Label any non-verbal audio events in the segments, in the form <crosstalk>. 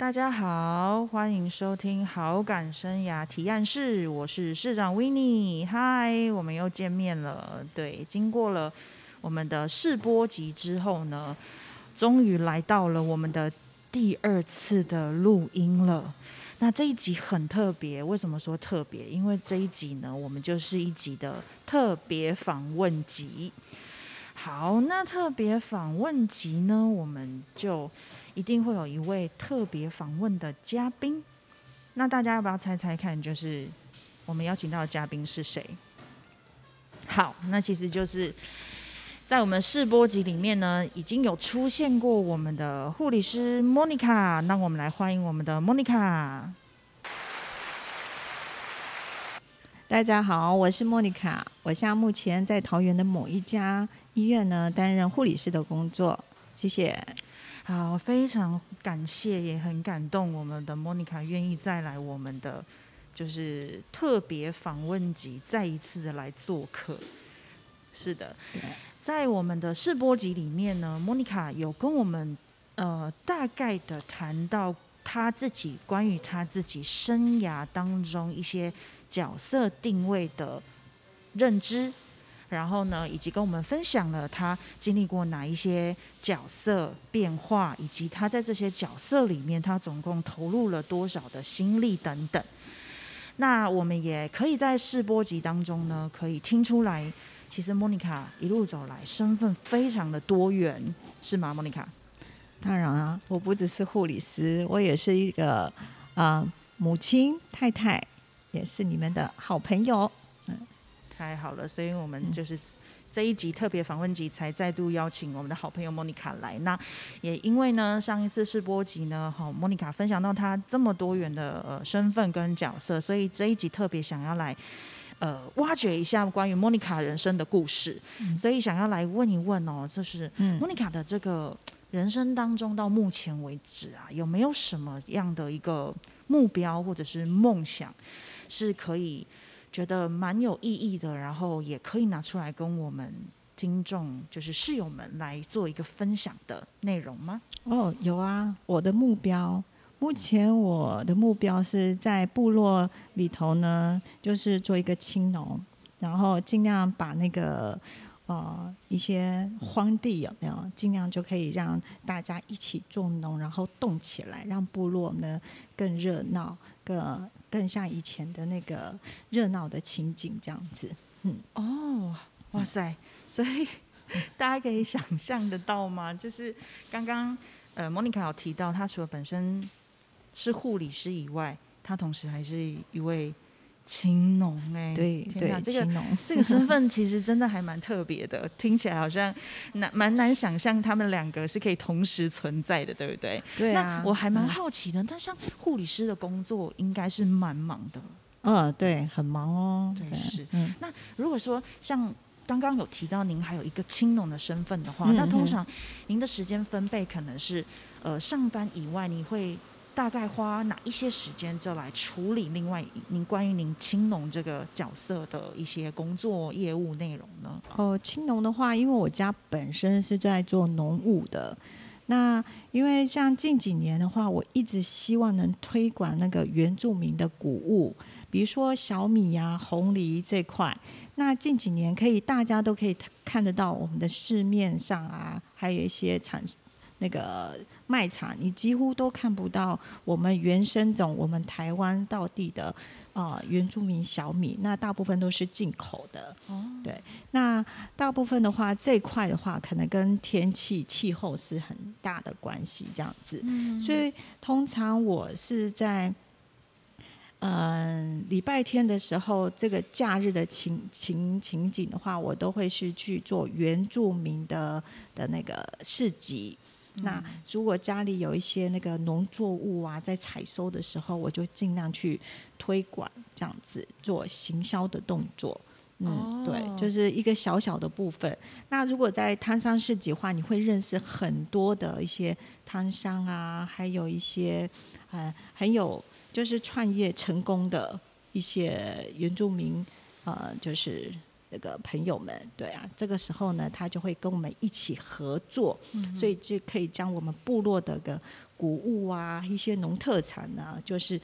大家好，欢迎收听好感生涯提案室，我是市长 w i n n e 嗨，我们又见面了。对，经过了我们的试播集之后呢，终于来到了我们的第二次的录音了。那这一集很特别，为什么说特别？因为这一集呢，我们就是一集的特别访问集。好，那特别访问集呢，我们就一定会有一位特别访问的嘉宾。那大家要不要猜猜看，就是我们邀请到的嘉宾是谁？好，那其实就是在我们试播集里面呢，已经有出现过我们的护理师莫妮卡。那我们来欢迎我们的莫妮卡。大家好，我是莫妮卡，我现在目前在桃园的某一家医院呢担任护理师的工作，谢谢。好，非常感谢，也很感动，我们的莫妮卡愿意再来我们的就是特别访问集，再一次的来做客。是的，在我们的试播集里面呢，莫妮卡有跟我们呃大概的谈到他自己关于他自己生涯当中一些。角色定位的认知，然后呢，以及跟我们分享了他经历过哪一些角色变化，以及他在这些角色里面，他总共投入了多少的心力等等。那我们也可以在试播集当中呢，可以听出来，其实莫妮卡一路走来身份非常的多元，是吗？莫妮卡？当然啊，我不只是护理师，我也是一个啊母亲、太太。也是你们的好朋友，嗯，太好了，所以我们就是这一集特别访问集才再度邀请我们的好朋友莫妮卡来。那也因为呢，上一次试播集呢，好，莫妮卡分享到她这么多元的呃身份跟角色，所以这一集特别想要来呃挖掘一下关于莫妮卡人生的故事，所以想要来问一问哦，就是莫妮卡的这个人生当中到目前为止啊，有没有什么样的一个目标或者是梦想？是可以觉得蛮有意义的，然后也可以拿出来跟我们听众，就是室友们来做一个分享的内容吗？哦，有啊，我的目标，目前我的目标是在部落里头呢，就是做一个青农，然后尽量把那个。呃，一些荒地有没有？尽量就可以让大家一起种农，然后动起来，让部落呢更热闹，更更像以前的那个热闹的情景这样子。嗯，哦，哇塞！所以大家可以想象得到吗？<laughs> 就是刚刚呃，莫妮卡有提到，她除了本身是护理师以外，她同时还是一位。青农哎，对对，这个这个身份其实真的还蛮特别的，听起来好像难蛮难想象他们两个是可以同时存在的，对不对？对啊，我还蛮好奇的。但像护理师的工作应该是蛮忙的，嗯，对，很忙哦。对，是。嗯，那如果说像刚刚有提到您还有一个青农的身份的话，那通常您的时间分配可能是呃上班以外，你会。大概花哪一些时间就来处理另外您关于您青农这个角色的一些工作业务内容呢？哦，青农的话，因为我家本身是在做农务的，那因为像近几年的话，我一直希望能推广那个原住民的谷物，比如说小米呀、红梨这块。那近几年可以大家都可以看得到我们的市面上啊，还有一些产。那个卖场，你几乎都看不到我们原生种、我们台湾到地的啊原住民小米，那大部分都是进口的。哦，对，那大部分的话，这块的话，可能跟天气气候是很大的关系，这样子。嗯，所以通常我是在嗯礼拜天的时候，这个假日的情情情景的话，我都会是去做原住民的的那个市集。那如果家里有一些那个农作物啊，在采收的时候，我就尽量去推广，这样子做行销的动作。嗯，对，就是一个小小的部分。那如果在摊商市集的话，你会认识很多的一些摊商啊，还有一些呃很有就是创业成功的一些原住民，呃，就是。那个朋友们，对啊，这个时候呢，他就会跟我们一起合作，所以就可以将我们部落的个谷物啊，一些农特产啊，就是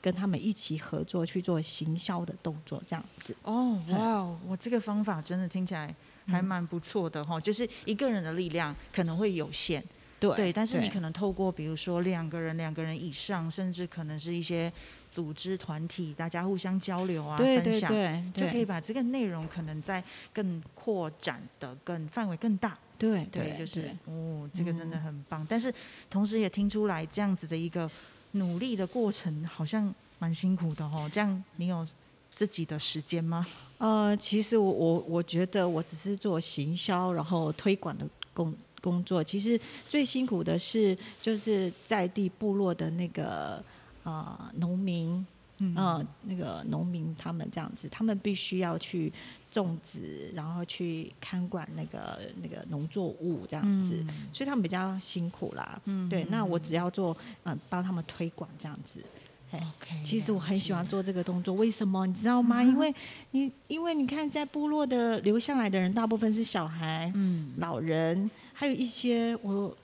跟他们一起合作去做行销的动作，这样子。哦，哇哦，我这个方法真的听起来还蛮不错的哈，就是一个人的力量可能会有限。对对，但是你可能透过比如说两个人、两个人以上，甚至可能是一些组织团体，大家互相交流啊、分享，就可以把这个内容可能在更扩展的、更范围更大。对对，就是哦，这个真的很棒。但是同时也听出来这样子的一个努力的过程，好像蛮辛苦的哦。这样你有自己的时间吗？呃，其实我我我觉得我只是做行销，然后推广的工。工作其实最辛苦的是，就是在地部落的那个呃农民，嗯，那个农民他们这样子，他们必须要去种植，然后去看管那个那个农作物这样子，所以他们比较辛苦啦。嗯，对，那我只要做嗯帮他们推广这样子。OK，其实我很喜欢做这个动作，为什么你知道吗？因为你因为你看在部落的留下来的人，大部分是小孩、嗯，老人，还有一些我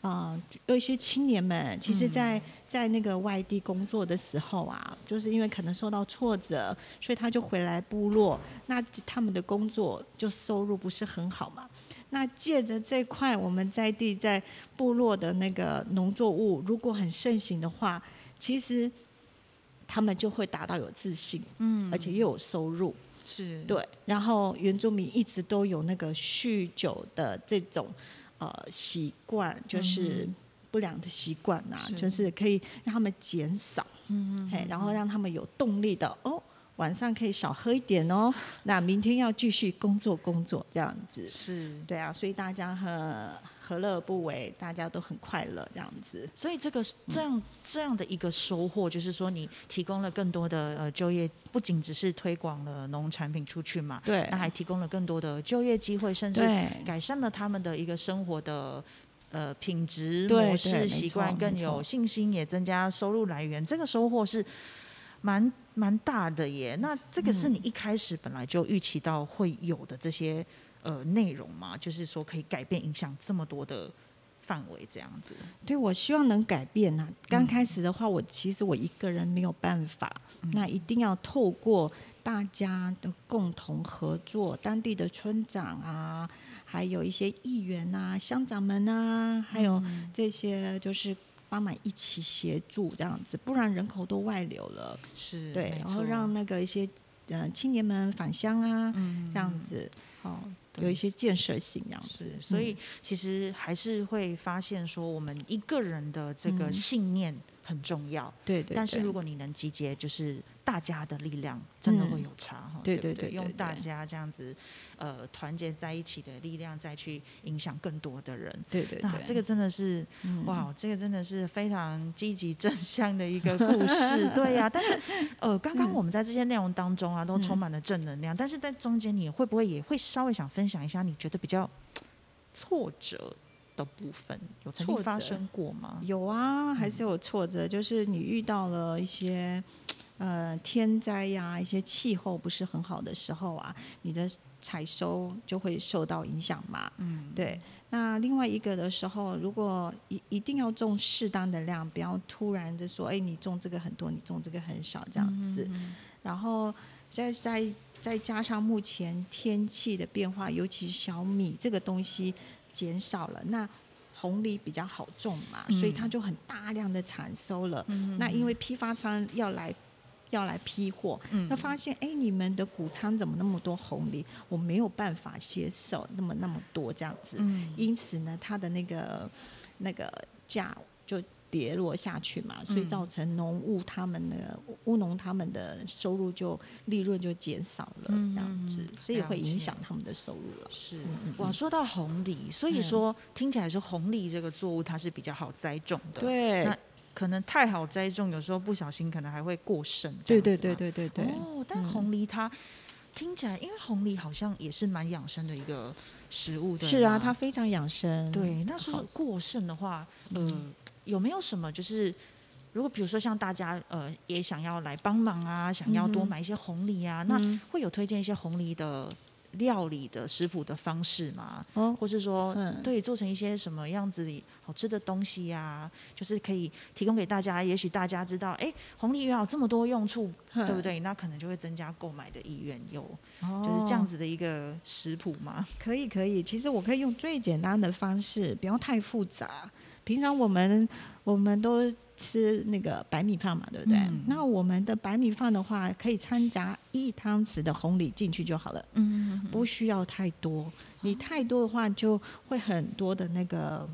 啊，有一些青年们，其实，在在那个外地工作的时候啊，就是因为可能受到挫折，所以他就回来部落，那他们的工作就收入不是很好嘛。那借着这块我们在地在部落的那个农作物，如果很盛行的话。其实他们就会达到有自信，嗯，而且又有收入，是对。然后原住民一直都有那个酗酒的这种呃习惯，就是不良的习惯呐，就是可以让他们减少，嗯嗯，然后让他们有动力的哦。晚上可以少喝一点哦，那明天要继续工作工作这样子，是对啊，所以大家很何乐而不为，大家都很快乐这样子。所以这个这样这样的一个收获，就是说你提供了更多的呃就业，不仅只是推广了农产品出去嘛，对，那还提供了更多的就业机会，甚至改善了他们的一个生活的呃品质模式习惯，更有信心，也增加收入来源。这个收获是。蛮蛮大的耶，那这个是你一开始本来就预期到会有的这些呃内容吗？就是说可以改变影响这么多的范围这样子？对，我希望能改变啊。刚开始的话，我其实我一个人没有办法，那一定要透过大家的共同合作，当地的村长啊，还有一些议员啊、乡长们啊，还有这些就是。帮忙一起协助这样子，不然人口都外流了。是，对，然后让那个一些呃青年们返乡啊，这样子，哦，有一些建设性这样子。所以其实还是会发现说，我们一个人的这个信念很重要。对对。但是如果你能集结，就是。大家的力量真的会有差哈，对对对，用大家这样子呃团结在一起的力量，再去影响更多的人，对对那这个真的是哇，这个真的是非常积极正向的一个故事，<laughs> 对呀。但是呃，刚刚我们在这些内容当中啊，都充满了正能量，但是在中间你会不会也会稍微想分享一下你觉得比较挫折的部分，有曾经发生过吗？有啊，还是有挫折，就是你遇到了一些。呃，天灾呀，一些气候不是很好的时候啊，你的采收就会受到影响嘛。嗯，对。那另外一个的时候，如果一一定要种适当的量，不要突然的说，哎，你种这个很多，你种这个很少这样子。然后再再再加上目前天气的变化，尤其是小米这个东西减少了，那红梨比较好种嘛，所以它就很大量的产收了。那因为批发商要来。要来批货，那发现哎，你们的谷仓怎么那么多红梨？我没有办法接受那么那么多这样子，因此呢，它的那个那个价就跌落下去嘛，所以造成农务他们的务农他们的收入就利润就减少了这样子，所以会影响他们的收入了。是哇，说到红梨，所以说听起来是红梨这个作物它是比较好栽种的。对。可能太好栽种，有时候不小心可能还会过剩。对对对对对对。哦，但红梨它听起来，因为红梨好像也是蛮养生的一个食物的。是啊，它非常养生。对，那说过剩的话，呃，有没有什么就是，如果比如说像大家呃也想要来帮忙啊，想要多买一些红梨啊，那会有推荐一些红梨的料理的食谱的方式吗？哦，或是说，嗯对，做成一些什么样子的好吃的东西呀、就是可以提供给大家。也许大家知道，哎，红梨原来有这么多用处，对不对？那可能就会增加购买的意愿，有就是这样哦子的一个食谱吗？可以可以，其实我可以用最简单的方式，不要太复杂。平常我们我们都吃那个白米饭嘛，对不对？嗯那我们的白米饭的话，可以掺杂一汤匙的红米进去就好了，嗯，不需要太多。你太多的话，就会很多的那个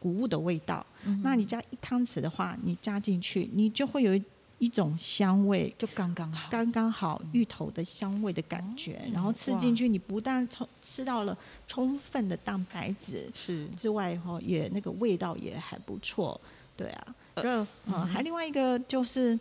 谷物的味道。嗯那你加一汤匙的话，你加进去，你就会有一一种香味，就刚刚好。刚刚好芋头的香味的感觉，哦然后吃进去，你不但充吃到了充分的蛋白质是，之外，哈，也那个味道也还不错，对啊。呃这嗯，还另外一个就是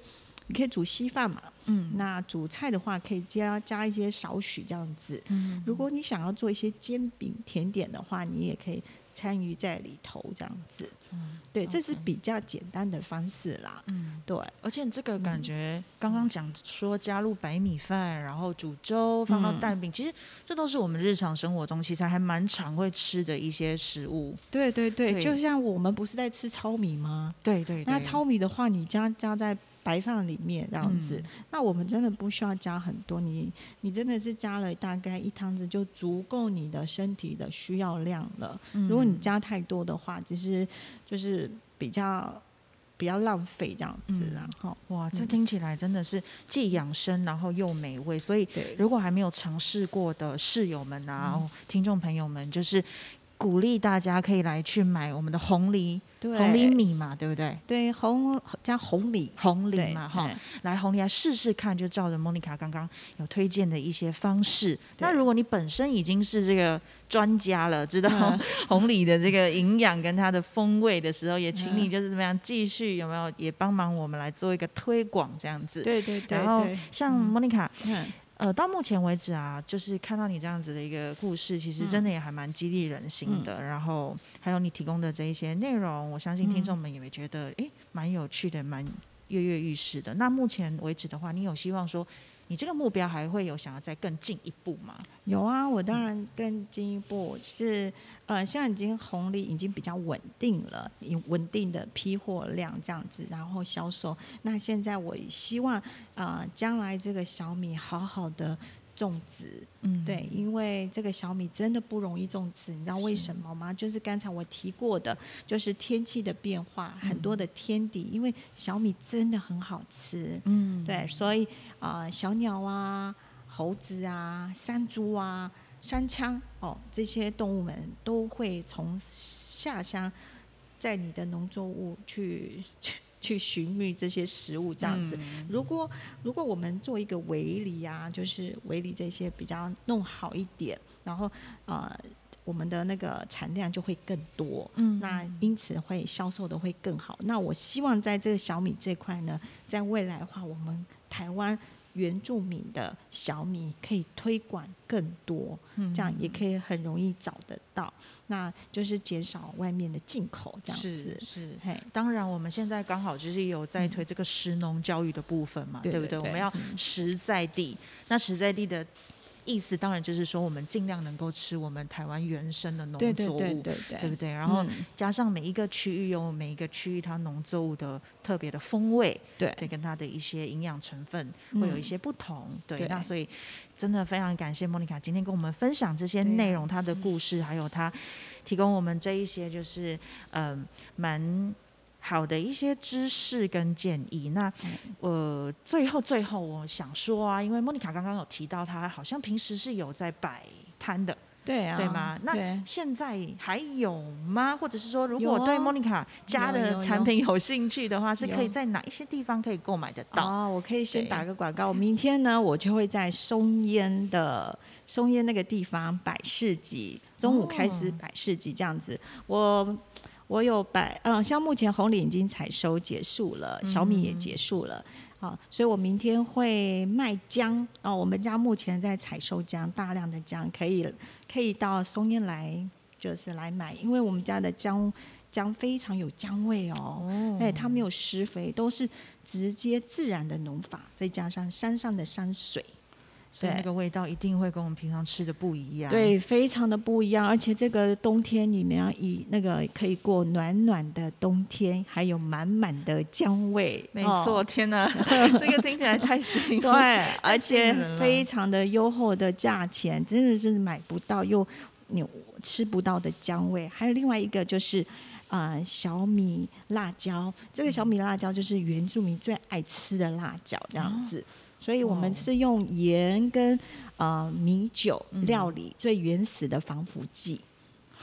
你可以煮稀饭嘛，嗯那煮菜的话可以加加一些少许这样子。嗯如果你想要做一些煎饼甜点的话，你也可以参与在里头这样子。嗯对，这是比较简单的方式啦。嗯，对，而且这个嗯感觉刚刚讲说加入白米饭，然后煮粥，放到嗯蛋饼，其实这都是我们日常生活中其实还蛮常会吃的一些食物。对对对，对就像我们不是在吃糙米吗？对对那糙米的话，你加加在白放里面这样子，嗯。那我们真的不需要加很多，你你真的是加了大概一汤匙就足够你的身体的需要量了。如果你加太多的话，其实就是比较比较浪费这样子啦。哈、哇，这嗯听起来真的是既养生然后又美味，所以，如果还没有尝试过的室友们啊、嗯。听众朋友们，就是鼓励大家可以来去买我们的红梨对红梨米嘛，对不对？对红加红米。对红梨嘛，哈哎，来红梨来试试看，就照着莫妮卡刚刚有推荐的一些方式。那如果你本身已经是这个专家了，知道 <laughs> 嗯红梨的这个营养跟它的风味的时候，也请你嗯就是怎么样继续有没有也帮忙我们来做一个推广这样子。对对对然后，像嗯莫妮卡，嗯，呃，到目前为止啊，就是看到你这样子的一个故事，其实嗯真的也还蛮激励人心的。然后还有你提供的这一些内容，我相信听众们也会觉得，诶，蛮有趣的，蛮跃跃欲试的。那目前为止的话，你有希望说，你这个目标还会有想要再更进一步吗？有啊，我当然更进一步是，呃，现在已经红利已经比较稳定了，有稳定的批货量这样子，然后销售。那现在我希望，呃，将来这个小米好好的种植，嗯。对，因为这个小米真的不容易种植，你知道为什么吗？就是刚才我提过的，就是天气的变化，很多的天敌，因为小米真的很好吃，嗯，对，所以啊、呃小鸟啊、猴子啊、山猪啊、山羌哦，这些动物们都会从下乡在你的农作物去去去寻觅这些食物，这样子。嗯如果如果我们做一个围篱啊，就是围篱这些比较弄好一点，然后呃，我们的那个产量就会更多。嗯那因此会销售的会更好。那我希望在这个小米这块呢，在未来的话，我们台湾原住民的小米可以推广更多，嗯这样也可以很容易找得到。那就是减少外面的进口这样是子。是。嘿，当然，我们现在刚好就是有在推这个食农教育的部分嘛，不对？不对对我们要嗯实在地，那实在地的意思当然就是说，我们尽量能够吃我们台湾原生的农对对作物，对对对，对不对？然后嗯加上每一个区域有每一个区域它农作物的特别的风味，对对，跟它的一些营养成分嗯会有一些不同，对。对那所以真的非常感谢莫妮卡今天跟我们分享这些内容，她的故事，还有她提供我们这一些就是嗯蛮。好的一些知识跟建议，那嗯呃，最后最后我想说啊，因为莫妮卡刚刚有提到，她好像平时是有在摆摊的，对啊，对吗？那现在还有吗？或者是说，如果对莫妮卡家的产品有兴趣的话，是可以在哪一些地方可以购买得到？哦，我可以先打个广告。明天呢，我就会在松烟的松烟那个地方摆市集，中午开始哦摆市集这样子。我我有摆，嗯，像目前红领已经采收结束了，小米也嗯结束了。啊，所以我明天会卖姜哦。我们家目前在采收姜，大量的姜可以可以到松烟来，就是来买，因为我们家的姜姜非常有姜味哦。哦哎，它没有施肥，都是直接自然的农法，再加上山上的山水，对所以那个味道一定会跟我们平常吃的不一样。，对，非常的不一样。而且这个冬天你们要以那个可以过暖暖的冬天，还有满满的姜味，没哦错，天哪，<laughs> 这个听起来太幸福。对，<laughs> 而且非常的优厚的价钱，真的是买不到又你吃不到的姜味。还有另外一个就是。呃，小米辣椒，这个小米辣椒就是原住民最爱吃的辣椒，这样子。所以我们哦是用盐跟呃米酒嗯料理最原始的防腐剂。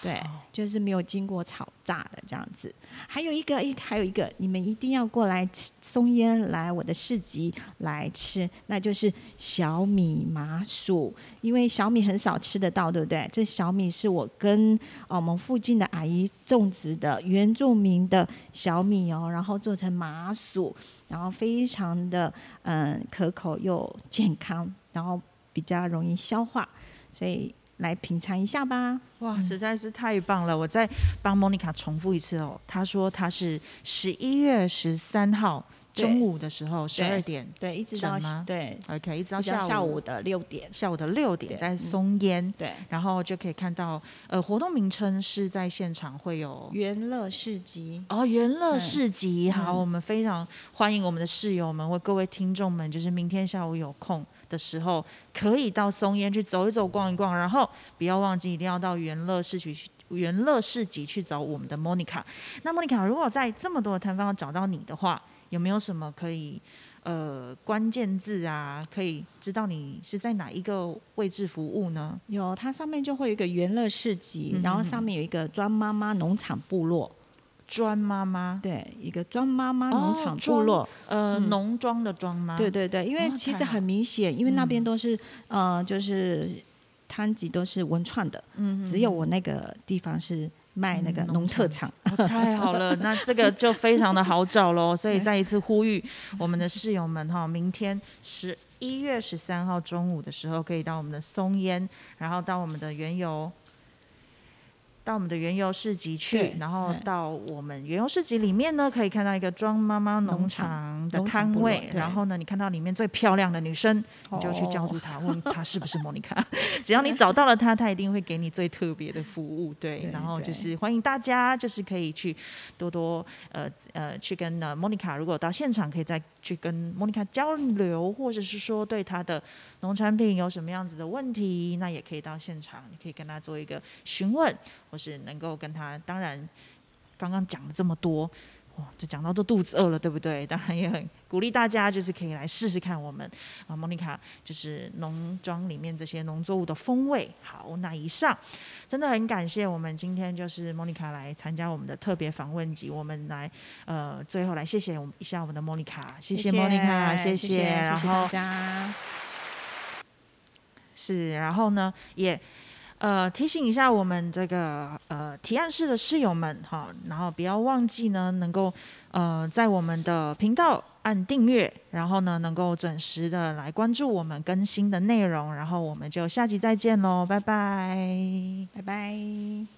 对，就是没有经过炒炸的这样子。还有一个，一还有一个，你们一定要过来松烟来我的市集来吃，那就是小米麻薯。因为小米很少吃得到，对不对？这小米是我跟呃我们附近的阿姨种植的原住民的小米哦，然后做成麻薯，然后非常的嗯可口又健康，然后比较容易消化，所以来品尝一下吧。哇，实在是太棒了！我再帮 Monica 重复一次哦，她说她是十一月十三号对中午的时候十二点对，一直到吗对，，OK，一直到到下午下午的六点。下午的六点在松烟。对，然后就可以看到，呃，活动名称是在现场会有元乐市集。哦，元乐嗯市集。好，嗯我们非常欢迎我们的室友们或各位听众们，就是明天下午有空的时候，可以到松烟去走一走、逛一逛，然后不要忘记一定要到元乐市集去。元乐市集去找我们的 Monica。那 Monica，如果在这么多的摊贩找到你的话，有没有什么可以呃关键字啊，可以知道你是在哪一个位置服务呢？有，它上面就会有一个元乐市集，嗯然后上面有一个庄妈妈农场部落，专妈妈，对，一个庄妈妈哦农场部庄落，呃，嗯。农庄的庄妈？对对对，因为哦其实很明显，因为那边嗯。都是、呃，就是摊子都是文创的，嗯，嗯，只有我那个地方是卖那个嗯农农特场产。哦太好了，<laughs> 那这个就非常的好找喽。所以再一次呼吁我们的室友们哈，明天十一月十三号中午的时候，可以到我们的松烟，然后到我们的原油。到我们的原油市集去，然后到我们原油市集里面呢，可以看到一个庄妈妈农农场场的摊位，然后呢，你看到里面最漂亮的女生，你就去叫哦住她，问 <laughs> 她是不是莫妮卡。只要你找到了她，她一定会给你最特别的服务。对，然后就是欢迎大家，就是可以去多多呃呃去跟呃莫妮卡，如果到现场可以再去跟莫妮卡交流，或者是说对她的农产品有什么样子的问题，那也可以到现场，你可以跟她做一个询问，或是能够跟他，当然刚刚讲了这么多。哇，就讲到都肚子饿了，对不对？当然也很鼓励大家，就是可以来试试看我们啊，莫妮卡就是农庄里面这些农作物的风味。好，那以上真的很感谢我们今天就是莫妮卡来参加我们的特别访问集，我们来呃最后来谢谢我们一下我们的莫妮卡，谢谢莫妮卡，谢谢谢谢后大家。是，然后呢，也呃提醒一下我们这个呃提案室的室友们哈，然后不要忘记呢，能够呃在我们的频道按订阅，然后呢能够准时的来关注我们更新的内容，然后我们就下集再见喽，拜拜。拜拜。